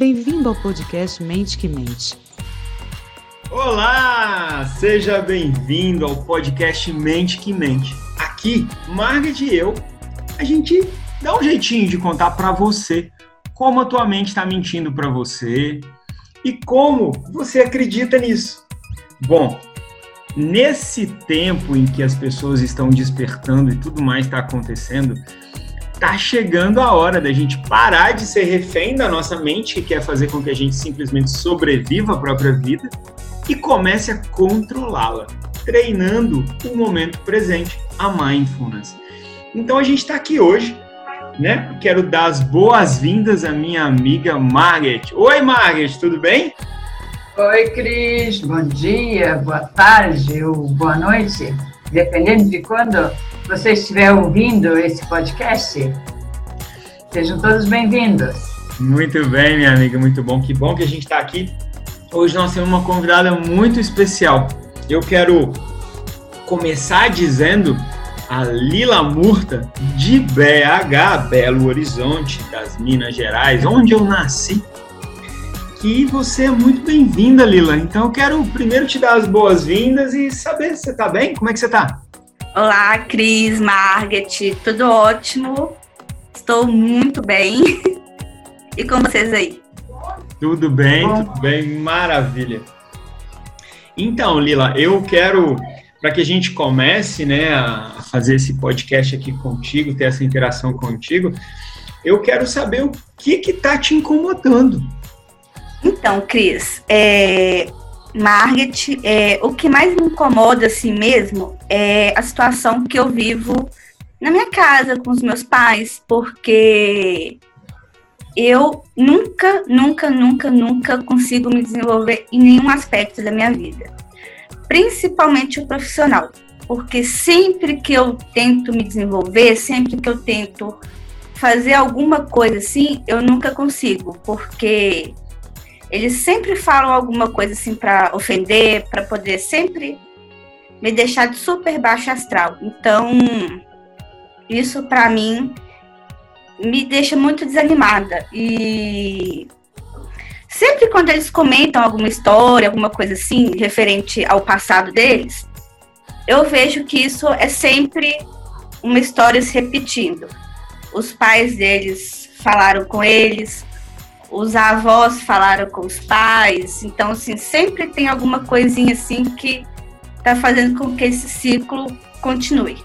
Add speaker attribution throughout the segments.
Speaker 1: Bem-vindo ao podcast Mente que Mente.
Speaker 2: Olá! Seja bem-vindo ao podcast Mente que Mente. Aqui, Margaret e eu, a gente dá um jeitinho de contar para você como a tua mente está mentindo para você e como você acredita nisso. Bom, nesse tempo em que as pessoas estão despertando e tudo mais está acontecendo, tá chegando a hora da gente parar de ser refém da nossa mente, que quer fazer com que a gente simplesmente sobreviva a própria vida, e comece a controlá-la, treinando o momento presente, a mindfulness. Então a gente está aqui hoje, né? Quero dar as boas-vindas à minha amiga Margaret. Oi, Margaret, tudo bem?
Speaker 3: Oi, Cris. Bom dia, boa tarde ou boa noite, dependendo de quando você estiver ouvindo esse podcast, sejam todos bem-vindos.
Speaker 2: Muito bem, minha amiga, muito bom. Que bom que a gente está aqui. Hoje nós temos uma convidada muito especial. Eu quero começar dizendo a Lila Murta, de BH, Belo Horizonte, das Minas Gerais, onde eu nasci, que você é muito bem-vinda, Lila. Então eu quero primeiro te dar as boas-vindas e saber se você está bem, como é que você está?
Speaker 4: Olá, Cris, Margaret, tudo ótimo. Estou muito bem. E com vocês aí?
Speaker 2: Tudo bem, tudo bem, maravilha. Então, Lila, eu quero, para que a gente comece né, a fazer esse podcast aqui contigo, ter essa interação contigo, eu quero saber o que está te incomodando.
Speaker 4: Então, Cris, é, Margaret, é, o que mais me incomoda assim mesmo é a situação que eu vivo na minha casa com os meus pais, porque eu nunca, nunca, nunca, nunca consigo me desenvolver em nenhum aspecto da minha vida, principalmente o profissional, porque sempre que eu tento me desenvolver, sempre que eu tento fazer alguma coisa assim, eu nunca consigo, porque eles sempre falam alguma coisa assim para ofender, para poder sempre me deixar de super baixo astral. Então, isso para mim me deixa muito desanimada. E sempre quando eles comentam alguma história, alguma coisa assim, referente ao passado deles, eu vejo que isso é sempre uma história se repetindo. Os pais deles falaram com eles, os avós falaram com os pais, então assim, sempre tem alguma coisinha assim que está fazendo com que esse ciclo continue.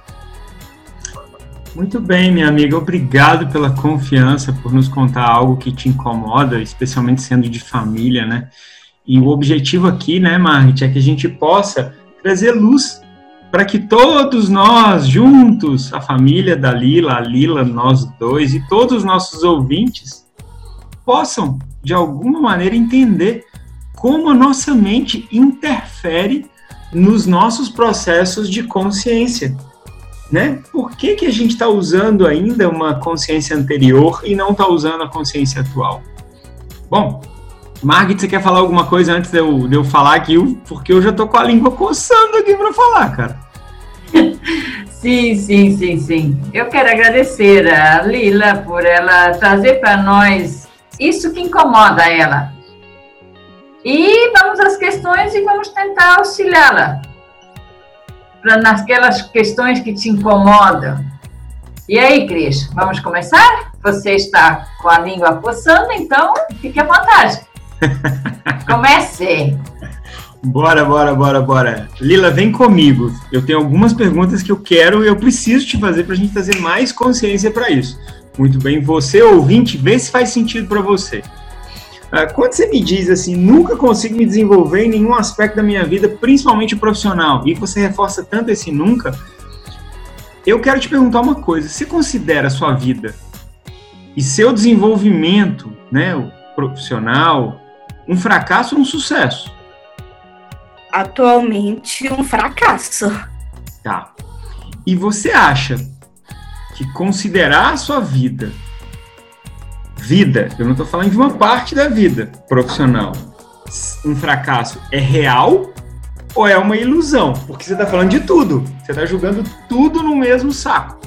Speaker 2: Muito bem, minha amiga, obrigado pela confiança, por nos contar algo que te incomoda, especialmente sendo de família, né? E o objetivo aqui, né, Margit, é que a gente possa trazer luz para que todos nós juntos, a família da Lila, a Lila, nós dois e todos os nossos ouvintes, possam, de alguma maneira, entender como a nossa mente interfere nos nossos processos de consciência. Né? Por que, que a gente está usando ainda uma consciência anterior e não está usando a consciência atual? Bom, Margit, você quer falar alguma coisa antes de eu, de eu falar aqui? Porque eu já estou com a língua coçando aqui para falar, cara.
Speaker 3: Sim, sim, sim, sim. Eu quero agradecer a Lila por ela trazer para nós isso que incomoda ela. E vamos às questões e vamos tentar auxiliá-la naquelas questões que te incomodam. E aí, Cris, vamos começar? Você está com a língua coçando, então fique à vontade. Comece!
Speaker 2: Bora, bora, bora, bora. Lila, vem comigo. Eu tenho algumas perguntas que eu quero e eu preciso te fazer para a gente trazer mais consciência para isso. Muito bem. Você, ouvinte, vê se faz sentido para você. Ah, quando você me diz assim, nunca consigo me desenvolver em nenhum aspecto da minha vida, principalmente profissional, e você reforça tanto esse nunca, eu quero te perguntar uma coisa: você considera a sua vida e seu desenvolvimento, né, profissional, um fracasso ou um sucesso?
Speaker 4: Atualmente, um fracasso.
Speaker 2: Tá. E você acha que considerar a sua vida, vida, eu não estou falando de uma parte da vida profissional, um fracasso é real ou é uma ilusão? Porque você está falando de tudo, você está julgando tudo no mesmo saco.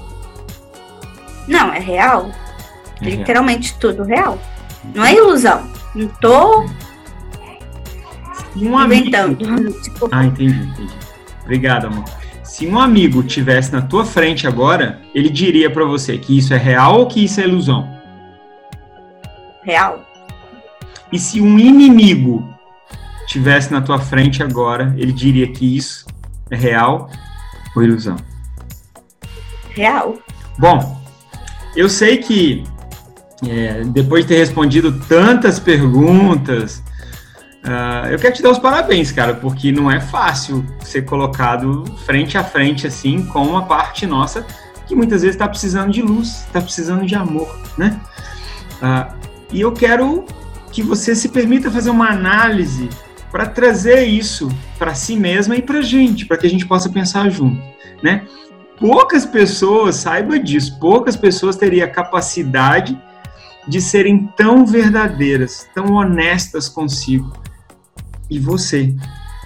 Speaker 4: Não, é real. É Literalmente real. tudo real. Não é ilusão. Não tô
Speaker 2: Um amigo...
Speaker 4: inventando. Tipo,
Speaker 2: Ah, entendi, entendi. Obrigado, amor. Se um amigo tivesse na tua frente agora, ele diria pra você que isso é real ou que isso é ilusão?
Speaker 4: real.
Speaker 2: E se um inimigo tivesse na tua frente agora, ele diria que isso é real ou ilusão?
Speaker 4: Real.
Speaker 2: Bom, eu sei que é, depois de ter respondido tantas perguntas, ah, eu quero te dar os parabéns, cara, porque não é fácil ser colocado frente a frente assim com uma parte nossa que muitas vezes está precisando de luz, está precisando de amor, né? Ah, e eu quero que você se permita fazer uma análise para trazer isso para si mesma e para gente, para que a gente possa pensar junto, né? Poucas pessoas, saiba disso, poucas pessoas teriam a capacidade de serem tão verdadeiras, tão honestas consigo. E você,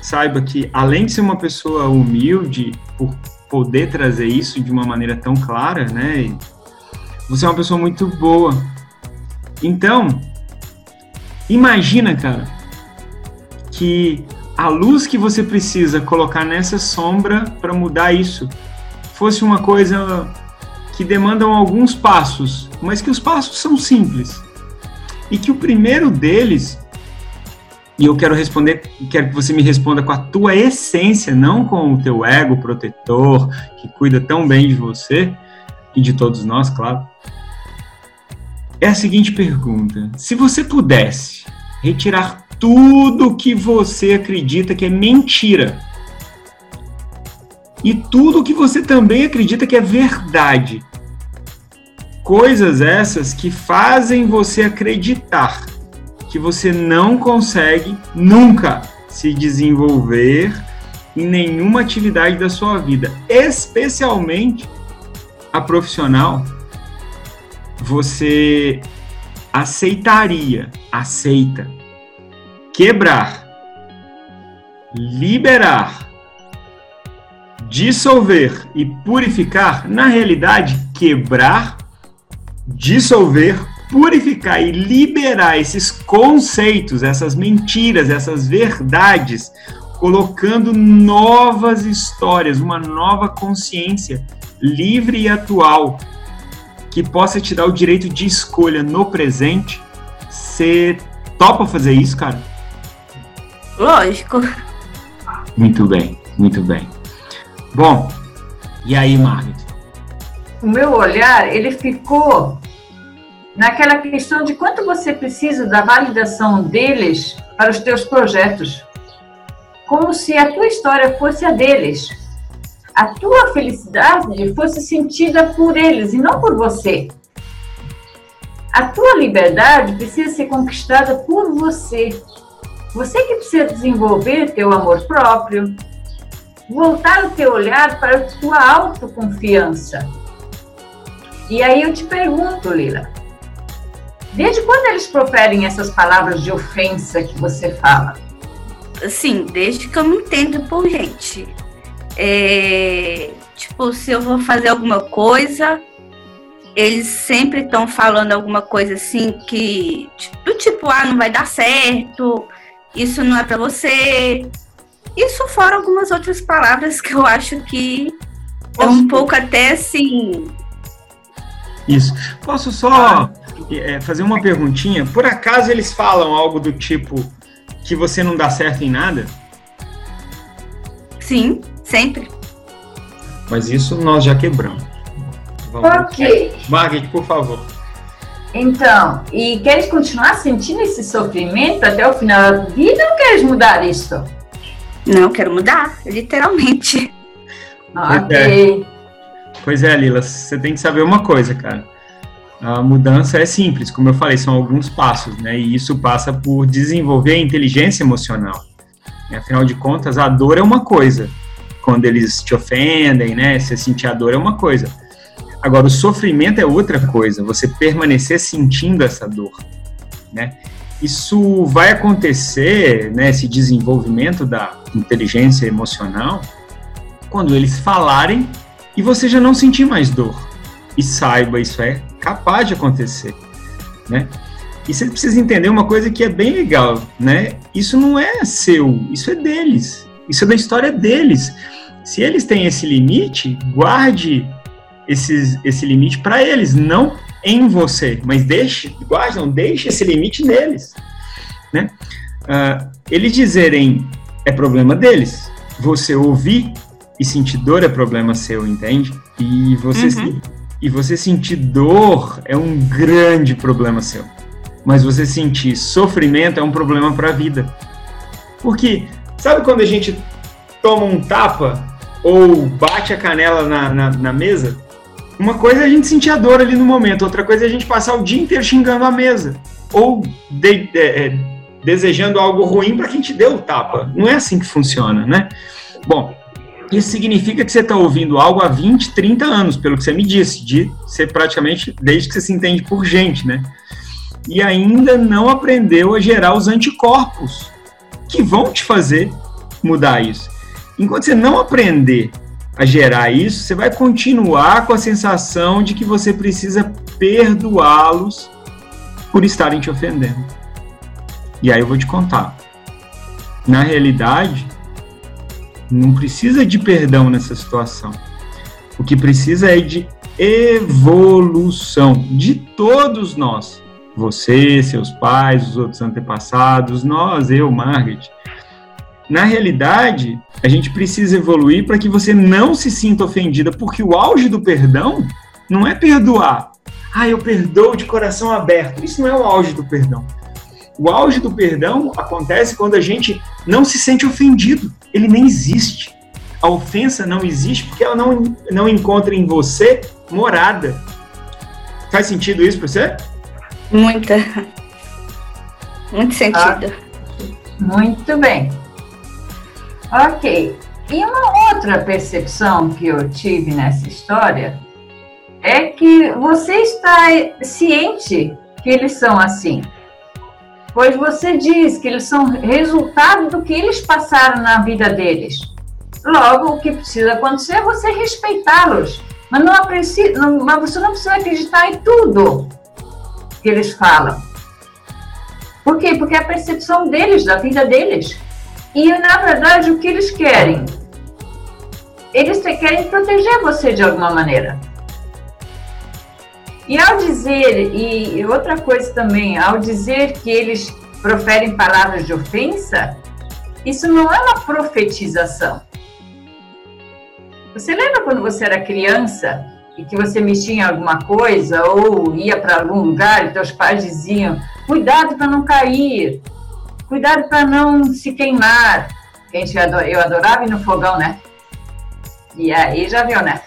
Speaker 2: saiba que além de ser uma pessoa humilde, por poder trazer isso de uma maneira tão clara, né? Você é uma pessoa muito boa. Então, imagina, cara, que a luz que você precisa colocar nessa sombra para mudar isso fosse uma coisa que demandam alguns passos, mas que os passos são simples. E que o primeiro deles, e eu quero responder, quero que você me responda com a tua essência, não com o teu ego protetor, que cuida tão bem de você e de todos nós, claro. É a seguinte pergunta: se você pudesse retirar tudo que você acredita que é mentira e tudo que você também acredita que é verdade. Coisas essas que fazem você acreditar que você não consegue nunca se desenvolver em nenhuma atividade da sua vida, especialmente a profissional. Você aceitaria, aceita, quebrar, liberar, dissolver e purificar, na realidade, quebrar, dissolver, purificar e liberar esses conceitos, essas mentiras, essas verdades, colocando novas histórias, uma nova consciência livre e atual que possa te dar o direito de escolha no presente. Você topa fazer isso, cara?
Speaker 4: Lógico.
Speaker 2: Muito bem, muito bem. Bom, e aí, Margaret?
Speaker 3: O meu olhar, ele ficou naquela questão de quanto você precisa da validação deles para os teus projetos. Como se a tua história fosse a deles. A tua felicidade fosse sentida por eles e não por você. A tua liberdade precisa ser conquistada por você. Você que precisa desenvolver teu amor próprio, voltar o teu olhar para a tua autoconfiança. E aí eu te pergunto, Lila, desde quando eles proferem essas palavras de ofensa que você fala?
Speaker 4: Assim, desde que eu me entendo por gente. É, tipo, se eu vou fazer alguma coisa, eles sempre estão falando alguma coisa assim que do tipo, ah, não vai dar certo, isso não é para você. Isso fora algumas outras palavras que eu acho que é um pouco até assim.
Speaker 2: Isso. Posso só é, fazer uma perguntinha? Por acaso eles falam algo do tipo que você não dá certo em nada?
Speaker 4: Sim, sempre.
Speaker 2: Mas isso nós já quebramos. Vamos.
Speaker 3: Ok.
Speaker 2: Margaret, por favor.
Speaker 3: Então, e queres continuar sentindo esse sofrimento até o final da vida ou queres mudar isso?
Speaker 4: Não, quero mudar, literalmente.
Speaker 3: Ok.
Speaker 2: Pois é, Lila, você tem que saber uma coisa, cara. A mudança é simples, como eu falei, são alguns passos, né? E isso passa por desenvolver a inteligência emocional. E, afinal de contas, a dor é uma coisa. Quando eles te ofendem, né? Você sentir a dor é uma coisa. Agora, o sofrimento é outra coisa. Você permanecer sentindo essa dor, né? Isso vai acontecer, né? Esse desenvolvimento da inteligência emocional, quando eles falarem e você já não sentir mais dor. E saiba, isso é capaz de acontecer, né? E você precisa entender uma coisa que é bem legal, né? Isso não é seu, isso é deles. Isso é da história deles. Se eles têm esse limite, guarde esses, esse limite para eles, não em você, mas deixe, guarde, não, deixe esse limite neles, né? Uh, eles dizerem é problema deles, você ouvir e sentir dor é problema seu, entende? E você, uhum. E você sentir dor é um grande problema seu mas você sentir sofrimento é um problema para a vida. Porque, sabe quando a gente toma um tapa ou bate a canela na, na, na mesa? Uma coisa é a gente sentir a dor ali no momento, outra coisa é a gente passar o dia inteiro xingando a mesa. Ou de, é, é desejando algo ruim para quem te deu o tapa. Não é assim que funciona, né? Bom, isso significa que você está ouvindo algo há 20, 30 anos, pelo que você me disse, de ser praticamente desde que você se entende por gente, né? e ainda não aprendeu a gerar os anticorpos que vão te fazer mudar isso. Enquanto você não aprender a gerar isso, você vai continuar com a sensação de que você precisa perdoá-los por estarem te ofendendo. E aí eu vou te contar. Na realidade, não precisa de perdão nessa situação. O que precisa é de evolução de todos nós. Você, seus pais, os outros antepassados, nós, eu, Margaret. Na realidade, a gente precisa evoluir para que você não se sinta ofendida, porque o auge do perdão não é perdoar. Ah, eu perdoo de coração aberto. Isso não é o auge do perdão. O auge do perdão acontece quando a gente não se sente ofendido. Ele nem existe. A ofensa não existe porque ela não, não encontra em você morada. Faz sentido isso para você?
Speaker 4: Muita. Muito sentido.
Speaker 3: Ah, muito bem. Ok. E uma outra percepção que eu tive nessa história é que você está ciente que eles são assim. Pois você diz que eles são resultado do que eles passaram na vida deles. Logo, o que precisa acontecer é você respeitá-los. Mas, não, não, mas você não precisa acreditar em tudo que eles falam. Por quê? Porque é a percepção deles, da vida deles. E, na verdade, o que eles querem? Eles querem proteger você de alguma maneira. E ao dizer, e outra coisa também, ao dizer que eles proferem palavras de ofensa, isso não é uma profetização. Você lembra quando você era criança e que você mexia em alguma coisa ou ia para algum lugar e teus pais diziam: cuidado para não cair, cuidado para não se queimar. Eu adorava ir no fogão, né? E aí já viu, né?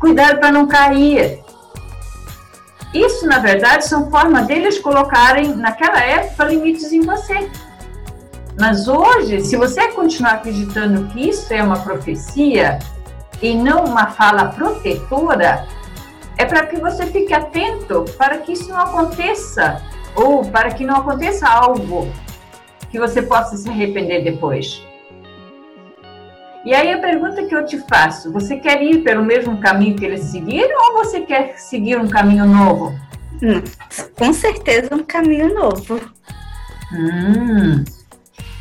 Speaker 3: Cuidado para não cair. Isso, na verdade, são formas deles colocarem, naquela época, limites em você. Mas hoje, se você continuar acreditando que isso é uma profecia, e não uma fala protetora, é para que você fique atento para que isso não aconteça ou para que não aconteça algo que você possa se arrepender depois. E aí a pergunta que eu te faço, você quer ir pelo mesmo caminho que eles seguiram ou você quer seguir um caminho novo?
Speaker 4: Hum, com certeza um caminho novo.
Speaker 3: Hum,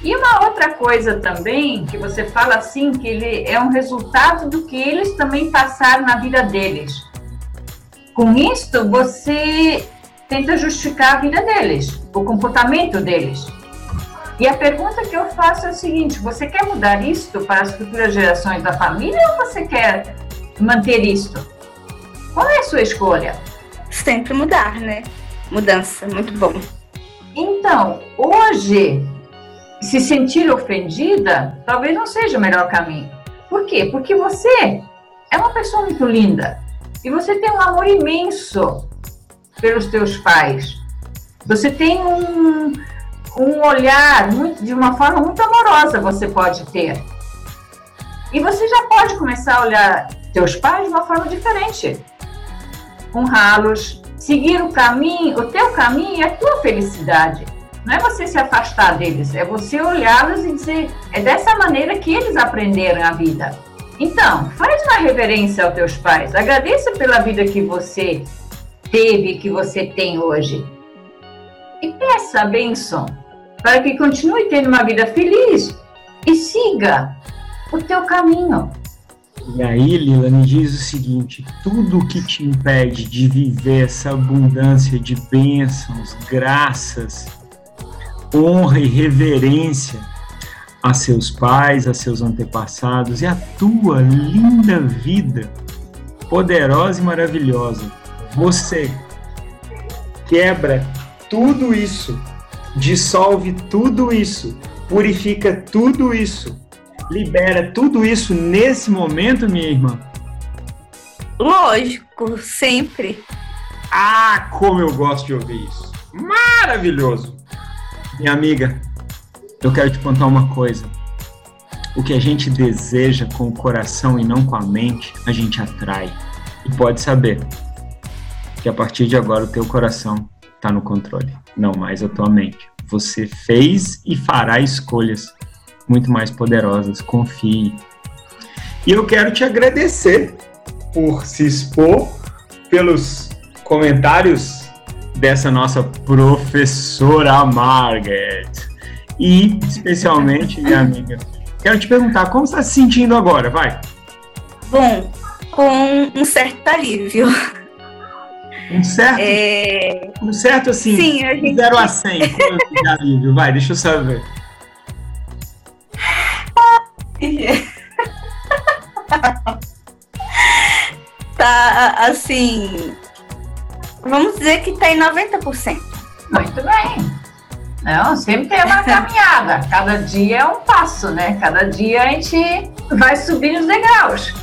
Speaker 3: e uma outra coisa também, que você fala assim, que ele é um resultado do que eles também passaram na vida deles. Com isso, você tenta justificar a vida deles, o comportamento deles. E a pergunta que eu faço é o seguinte: você quer mudar isto para as futuras gerações da família ou você quer manter isto? Qual é a sua escolha?
Speaker 4: Sempre mudar, né? Mudança, muito bom.
Speaker 3: Então, hoje se sentir ofendida talvez não seja o melhor caminho. Por quê? Porque você é uma pessoa muito linda e você tem um amor imenso pelos teus pais. Você tem um, um olhar muito, de uma forma muito amorosa, você pode ter. E você já pode começar a olhar teus pais de uma forma diferente. Honrá-los, seguir o caminho, o teu caminho e a tua felicidade. Não é você se afastar deles, é você olhá-los e dizer, é dessa maneira que eles aprenderam a vida. Então, faz uma reverência aos teus pais, agradeça pela vida que você teve, que você tem hoje. e peça a bênção para que continue tendo uma vida feliz e siga o teu caminho.
Speaker 2: E aí, Lila, me diz o seguinte: tudo que te impede de viver essa abundância de bênçãos, graças, honra e reverência a seus pais, a seus antepassados e a tua linda vida, poderosa e maravilhosa, você quebra tudo isso, dissolve tudo isso, purifica tudo isso libera tudo isso nesse momento, minha irmã?
Speaker 4: Lógico, sempre.
Speaker 2: Ah, como eu gosto de ouvir isso. Maravilhoso. Minha amiga, eu quero te contar uma coisa. O que a gente deseja com o coração e não com a mente, a gente atrai. E pode saber que a partir de agora o teu coração está no controle, não mais a tua mente. Você fez e fará escolhas muito mais poderosas. Confie. E eu quero te agradecer por se expor, pelos comentários dessa nossa professora Margaret. E, especialmente, minha amiga, quero te perguntar, como está se sentindo agora? Vai.
Speaker 4: Bom, com um certo alívio.
Speaker 2: Um certo?
Speaker 4: É...
Speaker 2: Um certo, assim,
Speaker 4: Sim, a gente...
Speaker 2: 0 a 100, de alívio. Vai, deixa eu saber.
Speaker 4: tá assim. Vamos dizer que tá em 90%.
Speaker 3: Muito bem. Não, sempre tem uma caminhada. Cada dia é um passo, né? Cada dia a gente vai subir os degraus.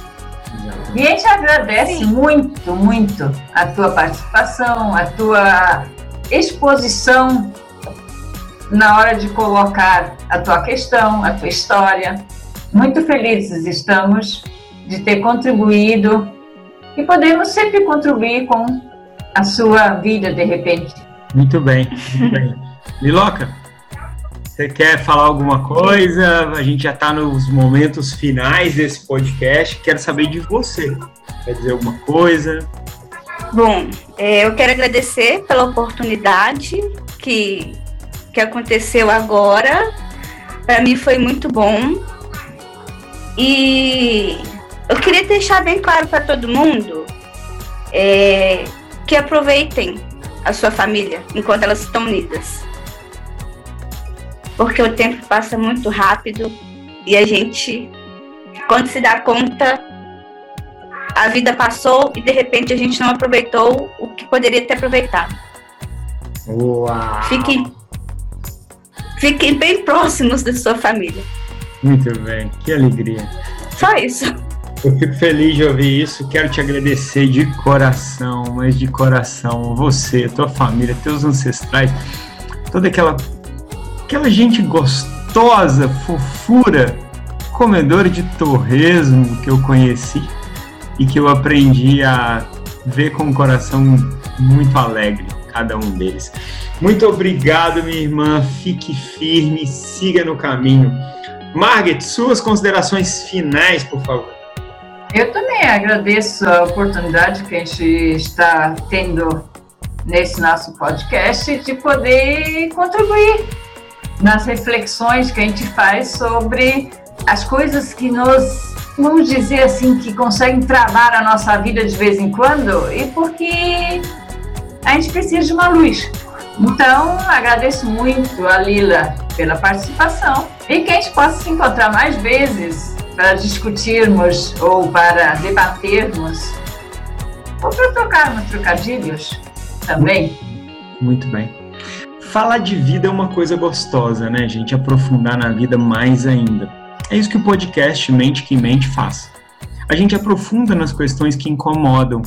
Speaker 3: E a gente agradece Sim. muito, muito a tua participação, a tua exposição na hora de colocar a tua questão, a tua história. Muito felizes estamos de ter contribuído e podemos sempre contribuir com a sua vida de repente.
Speaker 2: Muito bem, muito bem. Liloca, você quer falar alguma coisa? A gente já está nos momentos finais desse podcast. Quero saber de você. Quer dizer alguma coisa?
Speaker 4: Bom, é, eu quero agradecer pela oportunidade que, que aconteceu agora. Para mim foi muito bom. E eu queria deixar bem claro para todo mundo é, que aproveitem a sua família enquanto elas estão unidas. Porque o tempo passa muito rápido e a gente, quando se dá conta, a vida passou e de repente a gente não aproveitou o que poderia ter aproveitado.
Speaker 2: Uau.
Speaker 4: Fiquem, fiquem bem próximos da sua família.
Speaker 2: Muito bem, que alegria.
Speaker 4: Só isso.
Speaker 2: Eu fico feliz de ouvir isso. Quero te agradecer de coração, mas de coração, você, tua família, teus ancestrais, toda aquela aquela gente gostosa, fofura, comedora de torresmo que eu conheci e que eu aprendi a ver com o coração muito alegre, cada um deles. Muito obrigado, minha irmã. Fique firme, siga no caminho. Margaret, suas considerações finais, por favor.
Speaker 3: Eu também agradeço a oportunidade que a gente está tendo nesse nosso podcast de poder contribuir nas reflexões que a gente faz sobre as coisas que nos, vamos dizer assim, que conseguem travar a nossa vida de vez em quando e porque a gente precisa de uma luz. Então, agradeço muito a Lila pela participação e que a gente possa se encontrar mais vezes para discutirmos ou para debatermos ou para trocarmos trocadilhos também.
Speaker 2: Muito bem. Falar de vida é uma coisa gostosa, né, gente? Aprofundar na vida mais ainda. É isso que o podcast Mente que Mente faz. A gente aprofunda nas questões que incomodam,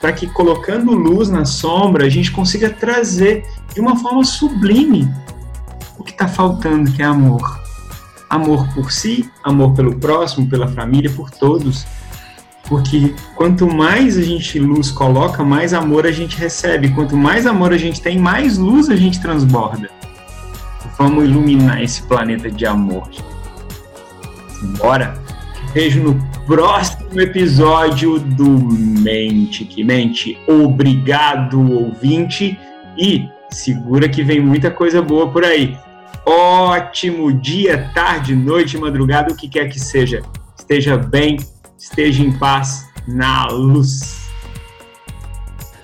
Speaker 2: para que colocando luz na sombra a gente consiga trazer de uma forma sublime o que está faltando, que é amor. Amor por si, amor pelo próximo, pela família, por todos. Porque quanto mais a gente luz coloca, mais amor a gente recebe. Quanto mais amor a gente tem, mais luz a gente transborda. Vamos iluminar esse planeta de amor. Bora? Vejo no próximo episódio do Mente que Mente. Obrigado, ouvinte. E segura que vem muita coisa boa por aí. Ótimo dia, tarde, noite, madrugada, o que quer que seja. Esteja bem, esteja em paz, na luz.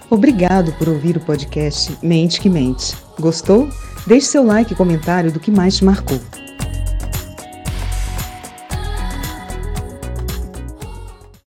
Speaker 1: Obrigado por ouvir o podcast Mente que Mente. Gostou? Deixe seu like e comentário do que mais te marcou.